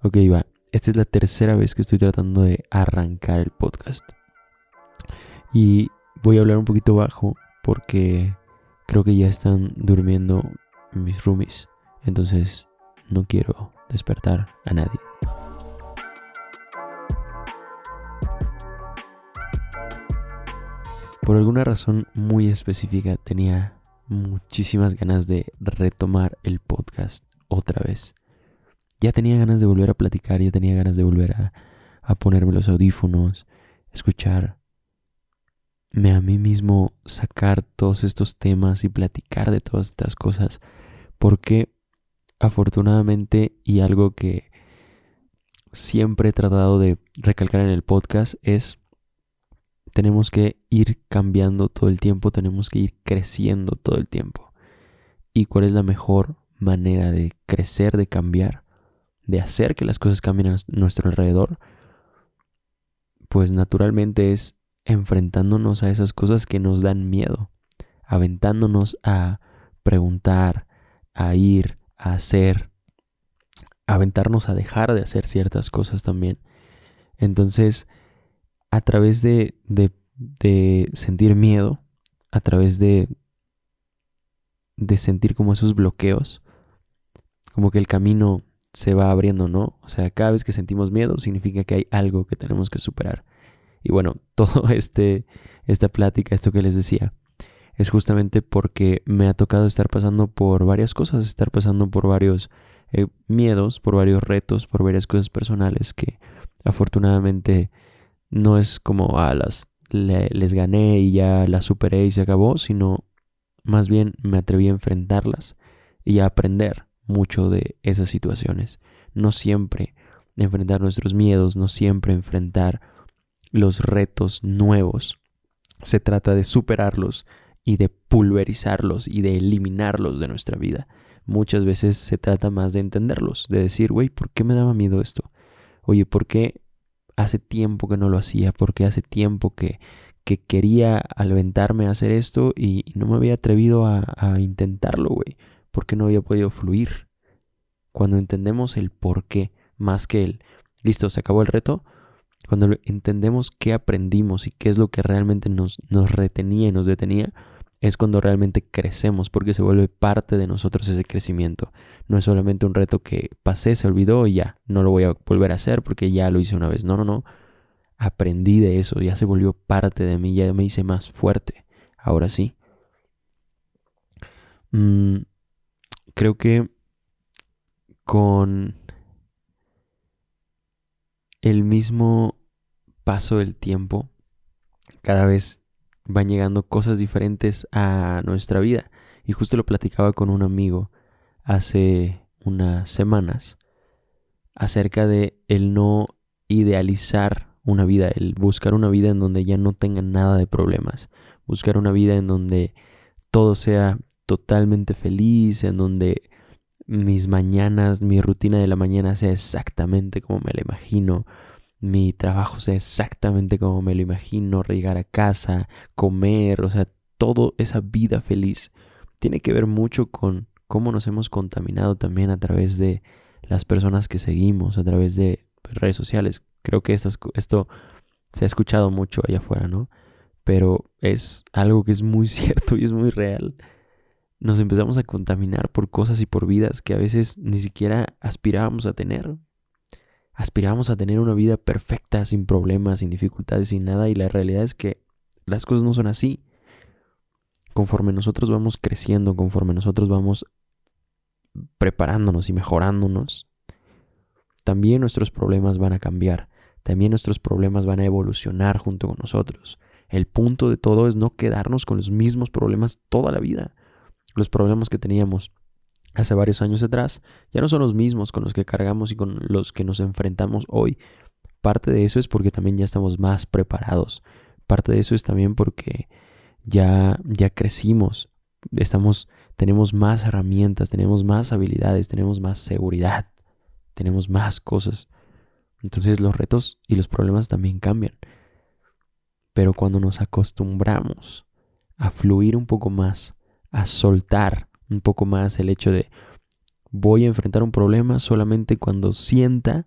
Ok, va. Esta es la tercera vez que estoy tratando de arrancar el podcast. Y voy a hablar un poquito bajo porque creo que ya están durmiendo mis roomies. Entonces no quiero despertar a nadie. Por alguna razón muy específica tenía muchísimas ganas de retomar el podcast otra vez ya tenía ganas de volver a platicar, ya tenía ganas de volver a, ponerme los audífonos, escucharme a mí mismo sacar todos estos temas y platicar de todas estas cosas, porque afortunadamente y algo que siempre he tratado de recalcar en el podcast es tenemos que ir cambiando todo el tiempo, tenemos que ir creciendo todo el tiempo. ¿Y cuál es la mejor manera de crecer, de cambiar? De hacer que las cosas cambien a nuestro alrededor, pues naturalmente es enfrentándonos a esas cosas que nos dan miedo, aventándonos a preguntar, a ir, a hacer, aventarnos a dejar de hacer ciertas cosas también. Entonces, a través de, de, de sentir miedo, a través de, de sentir como esos bloqueos, como que el camino se va abriendo, ¿no? O sea, cada vez que sentimos miedo significa que hay algo que tenemos que superar. Y bueno, todo este, esta plática, esto que les decía, es justamente porque me ha tocado estar pasando por varias cosas, estar pasando por varios eh, miedos, por varios retos, por varias cosas personales que afortunadamente no es como a ah, las les gané y ya las superé y se acabó, sino más bien me atreví a enfrentarlas y a aprender mucho de esas situaciones. No siempre enfrentar nuestros miedos, no siempre enfrentar los retos nuevos. Se trata de superarlos y de pulverizarlos y de eliminarlos de nuestra vida. Muchas veces se trata más de entenderlos, de decir, güey, ¿por qué me daba miedo esto? Oye, ¿por qué hace tiempo que no lo hacía? ¿Por qué hace tiempo que, que quería aventarme a hacer esto y, no me había atrevido a, a intentarlo, güey? Porque no había podido fluir. Cuando entendemos el por qué, más que el, listo, se acabó el reto, cuando entendemos qué aprendimos y qué es lo que realmente nos, nos retenía y nos detenía, es cuando realmente crecemos, porque se vuelve parte de nosotros ese crecimiento. No es solamente un reto que pasé, se olvidó y ya, no lo voy a volver a hacer porque ya lo hice una vez. No, no, no. Aprendí de eso, ya se volvió parte de mí, ya me hice más fuerte. Ahora sí. Mm, creo que con el mismo paso del tiempo, cada vez van llegando cosas diferentes a nuestra vida. Y justo lo platicaba con un amigo hace unas semanas acerca de el no idealizar una vida, el buscar una vida en donde ya no tengan nada de problemas, buscar una vida en donde todo sea totalmente feliz, en donde mis mañanas, mi rutina de la mañana sea exactamente como me la imagino, mi trabajo sea exactamente como me lo imagino, llegar a casa, comer, o sea, toda esa vida feliz tiene que ver mucho con cómo nos hemos contaminado también a través de las personas que seguimos, a través de redes sociales. Creo que esto se ha escuchado mucho allá afuera, ¿no? Pero es algo que es muy cierto y es muy real nos empezamos a contaminar por cosas y por vidas que a veces ni siquiera aspirábamos a tener. Aspirábamos a tener una vida perfecta, sin problemas, sin dificultades, sin nada, y la realidad es que las cosas no son así. Conforme nosotros vamos creciendo, conforme nosotros vamos preparándonos y mejorándonos, también nuestros problemas van a cambiar, también nuestros problemas van a evolucionar junto con nosotros. El punto de todo es no quedarnos con los mismos problemas toda la vida los problemas que teníamos hace varios años atrás ya no son los mismos con los que cargamos y con los que nos enfrentamos hoy. Parte de eso es porque también ya estamos más preparados. Parte de eso es también porque ya ya crecimos, estamos tenemos más herramientas, tenemos más habilidades, tenemos más seguridad, tenemos más cosas. Entonces los retos y los problemas también cambian. Pero cuando nos acostumbramos a fluir un poco más a soltar un poco más el hecho de, Voy a enfrentar un problema solamente cuando sienta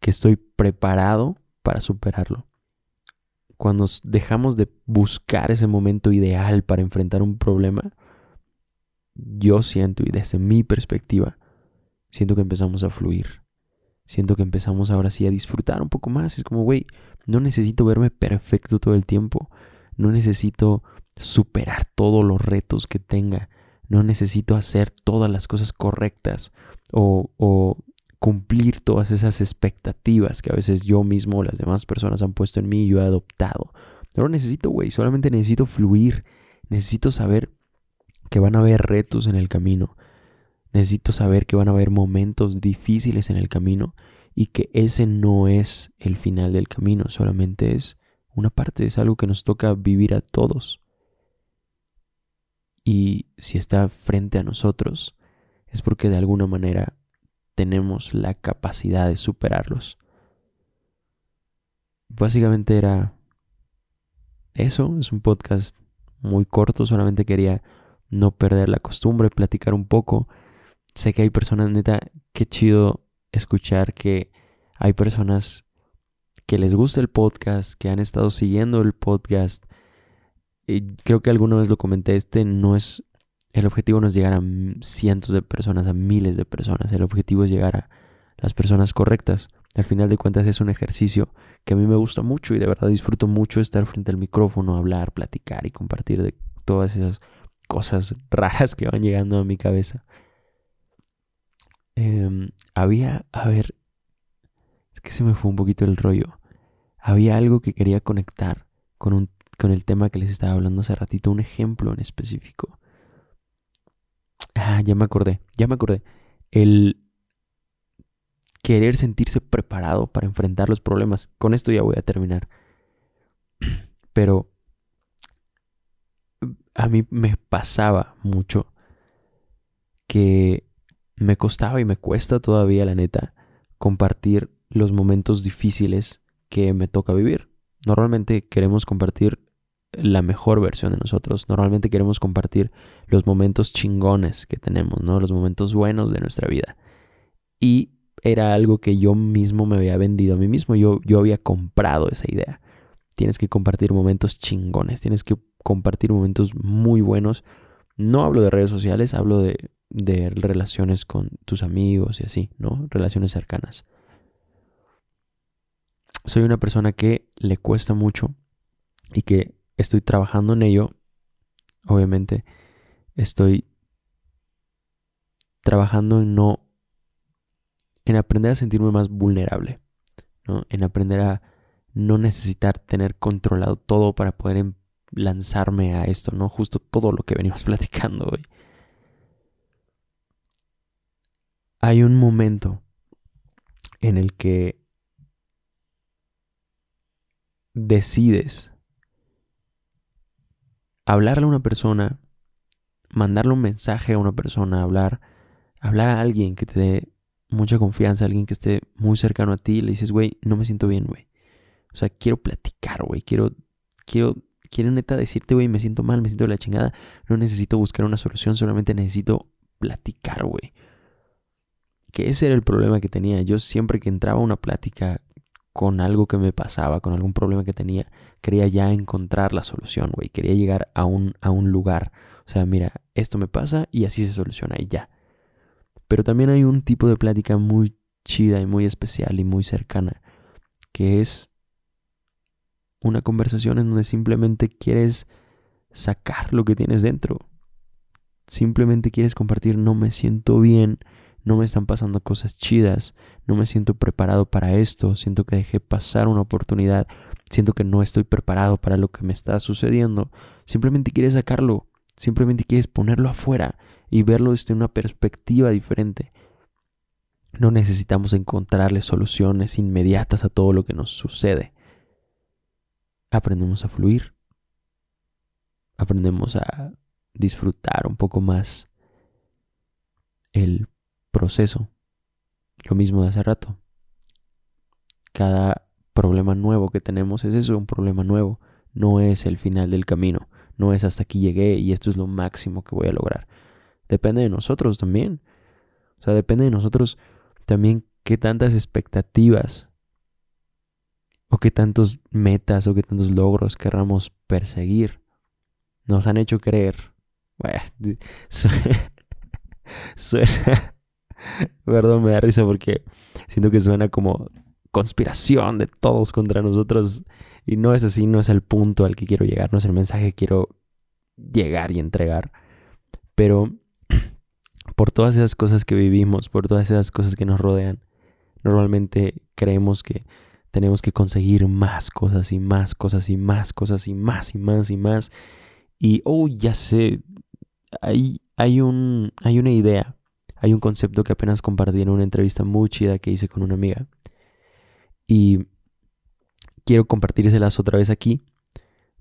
que estoy preparado para superarlo. Cuando dejamos de buscar ese momento ideal para enfrentar un problema, yo siento y desde mi perspectiva, siento que empezamos a fluir. Siento que empezamos ahora sí a disfrutar un poco más. Es como, güey, no necesito verme perfecto todo el tiempo. No necesito superar todos los retos que tenga. No necesito hacer todas las cosas correctas o, cumplir todas esas expectativas que a veces yo mismo o las demás personas han puesto en mí y yo he adoptado. No lo necesito, güey. Solamente necesito fluir. Necesito saber que van a haber retos en el camino. Necesito saber que van a haber momentos difíciles en el camino y que ese no es el final del camino, solamente es una parte, es algo que nos toca vivir a todos. Y si está frente a nosotros, es porque de alguna manera tenemos la capacidad de superarlos. Básicamente era eso, es un podcast muy corto, solamente quería no perder la costumbre, platicar un poco. Sé que hay personas, neta, qué chido escuchar que hay personas que les gusta el podcast, que han estado siguiendo el podcast. Creo que alguna vez lo comenté, este no es, el objetivo no es llegar a cientos de personas, a miles de personas, el objetivo es llegar a las personas correctas. Al final de cuentas es un ejercicio que a mí me gusta mucho y de verdad disfruto mucho estar frente al micrófono, hablar, platicar y compartir de todas esas cosas raras que van llegando a mi cabeza. Em, había, a ver, es que se me fue un poquito el rollo. Había algo que quería conectar con, un, con el tema que les estaba hablando hace ratito, un ejemplo en específico. Ah, ya me acordé, ya me acordé. El querer sentirse preparado para enfrentar los problemas. Con esto ya voy a terminar. Pero a mí me pasaba mucho que me costaba y me cuesta todavía, la neta, compartir los momentos difíciles que me toca vivir. Normalmente queremos compartir la mejor versión de nosotros. Normalmente queremos compartir los momentos chingones que tenemos, ¿no? Los momentos buenos de nuestra vida. Y era algo que yo mismo me había vendido a mí mismo. Yo, yo había comprado esa idea. Tienes que compartir momentos chingones. Tienes que compartir momentos muy buenos. No hablo de redes sociales, hablo de, de relaciones con tus amigos y así, ¿no? Relaciones cercanas. Soy una persona que le cuesta mucho y que estoy trabajando en ello. Obviamente, estoy trabajando en no en aprender a sentirme más vulnerable, ¿no? En aprender a no necesitar tener controlado todo para poder em, lanzarme a esto, ¿no? Justo todo lo que venimos platicando hoy. Hay un momento en el que decides hablarle a una persona, mandarle un mensaje a una persona, hablar, hablar a alguien que te dé mucha confianza, alguien que esté muy cercano a ti, le dices, güey, no me siento bien, güey. O sea, quiero platicar, güey, quiero, quiero quiero neta decirte, güey, me siento mal, me siento de la chingada, no necesito buscar una solución, solamente necesito platicar, güey. Que ese era el problema que tenía. Yo siempre que entraba a una plática con algo que me pasaba, con algún problema que tenía, quería ya encontrar la solución, güey. Quería llegar a un, a un lugar. O sea, mira, esto me pasa y así se soluciona y ya. Pero también hay un tipo de plática muy chida y muy especial y muy cercana, que es una conversación en donde simplemente quieres sacar lo que tienes dentro. Simplemente quieres compartir, no me siento bien, no me están pasando cosas chidas, no me siento preparado para esto, siento que dejé pasar una oportunidad, siento que no estoy preparado para lo que me está sucediendo. Simplemente quieres sacarlo, simplemente quieres ponerlo afuera y verlo desde una perspectiva diferente. No necesitamos encontrarle soluciones inmediatas a todo lo que nos sucede aprendemos a fluir, aprendemos a disfrutar un poco más el proceso. Lo mismo de hace rato. Cada problema nuevo que tenemos es eso, un problema nuevo. No es el final del camino. No es hasta aquí llegué y esto es lo máximo que voy a lograr. Depende de nosotros también. O sea, depende de nosotros también qué tantas expectativas o qué tantos metas o qué tantos logros querramos perseguir. Nos han hecho creer. suena, perdón, me da risa porque siento que suena como conspiración de todos contra nosotros y no es así, no es el punto al que quiero llegar, no es el mensaje que quiero llegar y entregar. Pero por todas esas cosas que vivimos, por todas esas cosas que nos rodean, normalmente creemos que tenemos que conseguir más cosas y más cosas y más cosas y más y más y más. Y, oh, ya sé, hay, hay, un, hay una idea, hay un concepto que apenas compartí en una entrevista muy chida que hice con una amiga. Y quiero compartírselas otra vez aquí.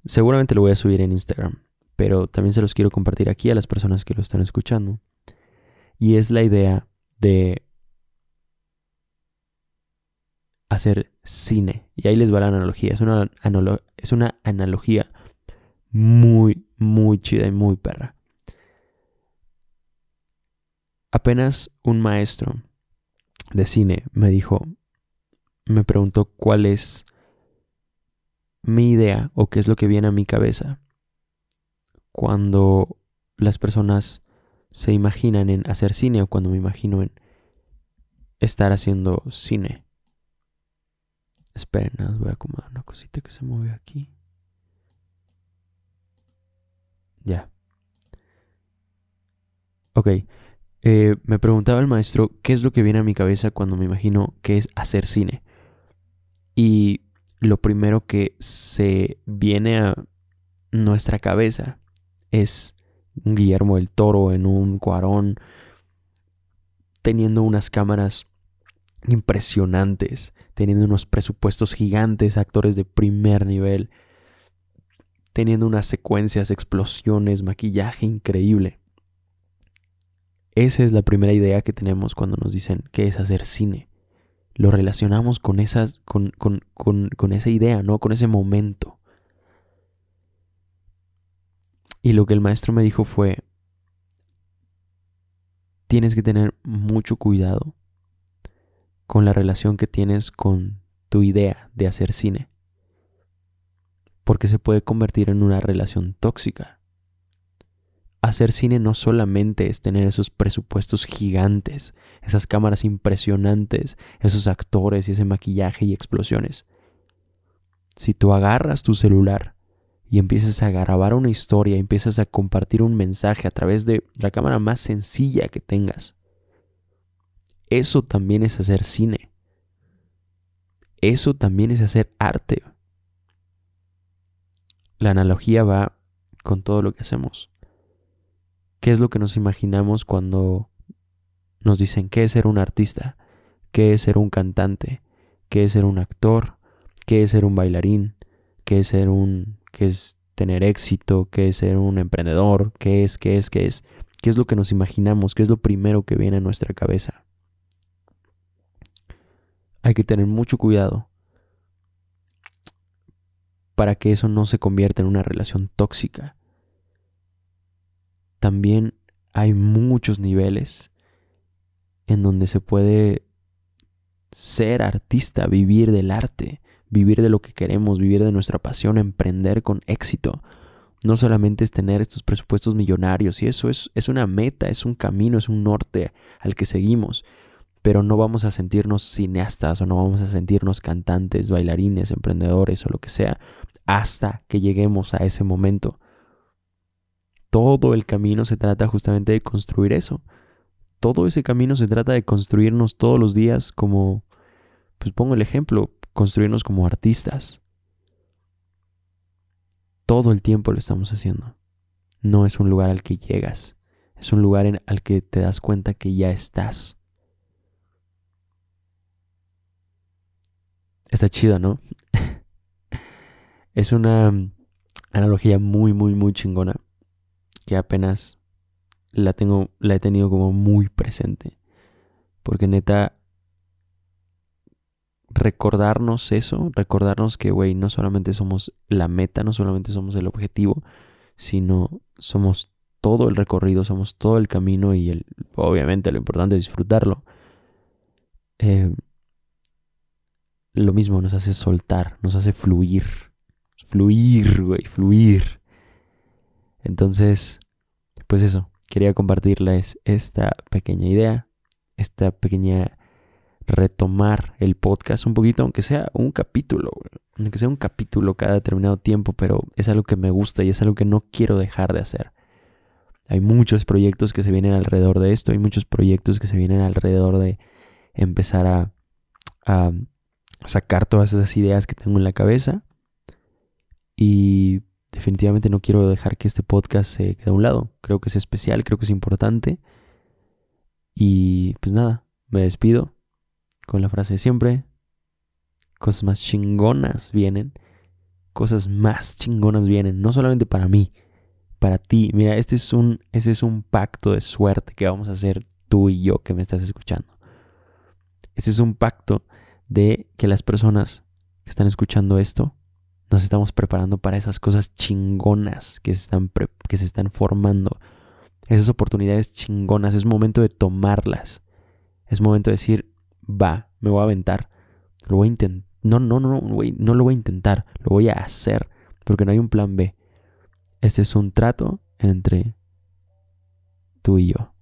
Seguramente lo voy a subir en Instagram, pero también se los quiero compartir aquí a las personas que lo están escuchando. Y es la idea de hacer cine. Y ahí les va la analogía. Es una, es una analogía muy, muy chida y muy perra. Apenas un maestro de cine me dijo, me preguntó cuál es mi idea o qué es lo que viene a mi cabeza cuando las personas se imaginan en hacer cine o cuando me imagino en estar haciendo cine. Esperen, voy a acomodar una cosita que se mueve aquí. Ya. Ok. Eh, me preguntaba el maestro qué es lo que viene a mi cabeza cuando me imagino que es hacer cine. Y lo primero que se viene a nuestra cabeza es un Guillermo del Toro en un Cuarón teniendo unas cámaras impresionantes, teniendo unos presupuestos gigantes, actores de primer nivel, teniendo unas secuencias, explosiones, maquillaje increíble. Esa es la primera idea que tenemos cuando nos dicen qué es hacer cine lo relacionamos con, esas, con, con, con, esa idea, ¿no? Con ese momento. Y lo que el maestro me dijo fue, tienes que tener mucho cuidado con la relación que tienes con tu idea de hacer cine. Porque se puede convertir en una relación tóxica hacer cine no solamente es tener esos presupuestos gigantes, esas cámaras impresionantes, esos actores y ese maquillaje y explosiones. Si tú agarras tu celular y empiezas a grabar una historia, empiezas a compartir un mensaje a través de la cámara más sencilla que tengas, eso también es hacer cine. Eso también es hacer arte. La analogía va con todo lo que hacemos. ¿Qué es lo que nos imaginamos cuando nos dicen qué es ser un artista? ¿Qué es ser un cantante? ¿Qué es ser un actor? ¿Qué es ser un bailarín? ¿Qué es ser un qué es tener éxito? ¿Qué es ser un emprendedor? ¿Qué es qué es qué es? ¿Qué es lo que nos imaginamos? ¿Qué es lo primero que viene a nuestra cabeza? Hay que tener mucho cuidado para que eso no se convierta en una relación tóxica también hay muchos niveles en donde se puede ser artista, vivir del arte, vivir de lo que queremos, vivir de nuestra pasión, emprender con éxito. No solamente es tener estos presupuestos millonarios, y eso es, es una meta, es un camino, es un norte al que seguimos, pero no vamos a sentirnos cineastas o no vamos a sentirnos cantantes, bailarines, emprendedores o lo que sea, hasta que lleguemos a ese momento todo el camino se trata justamente de construir eso. Todo ese camino se trata de construirnos todos los días como, pues pongo el ejemplo, construirnos como artistas. Todo el tiempo lo estamos haciendo. No es un lugar al que llegas, es un lugar en, al que te das cuenta que ya estás. Está chido, ¿no? es una analogía muy, muy, muy chingona que apenas la tengo, la he tenido como muy presente. Porque neta, recordarnos eso, recordarnos que, güey, no solamente somos la meta, no solamente somos el objetivo, sino somos todo el recorrido, somos todo el camino y el, obviamente lo importante es disfrutarlo. Eh, lo mismo nos hace soltar, nos hace fluir. Fluir, güey, fluir. Entonces, pues eso, quería compartirles esta pequeña idea, esta pequeña retomar el podcast un poquito, aunque sea un capítulo, aunque sea un capítulo cada determinado tiempo, pero es algo que me gusta y es algo que no quiero dejar de hacer. Hay muchos proyectos que se vienen alrededor de esto, hay muchos proyectos que se vienen alrededor de empezar a, a sacar todas esas ideas que tengo en la cabeza y definitivamente no quiero dejar que este podcast se quede a un lado. Creo que es especial, creo que es importante. Y pues nada, me despido con la frase de siempre. Cosas más chingonas vienen. Cosas más chingonas vienen. No solamente para mí, para ti. Mira, este es un, ese es un pacto de suerte que vamos a hacer tú y yo que me estás escuchando. Este es un pacto de que las personas que están escuchando esto nos estamos preparando para esas cosas chingonas que se están, que se están formando. Esas oportunidades chingonas. Es momento de tomarlas. Es momento de decir, va, me voy a aventar. Lo voy a. No, no, no, no, no lo voy a intentar. Lo voy a hacer. Porque no hay un plan B. Este es un trato entre tú y yo.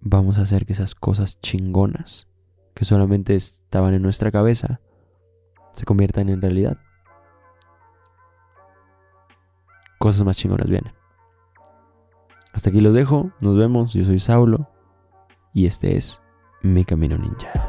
Vamos a hacer que esas cosas chingonas que solamente estaban en nuestra cabeza se conviertan en realidad. Cosas más chingonas vienen. Hasta aquí los dejo, nos vemos, yo soy Saulo y este es Mi Camino Ninja.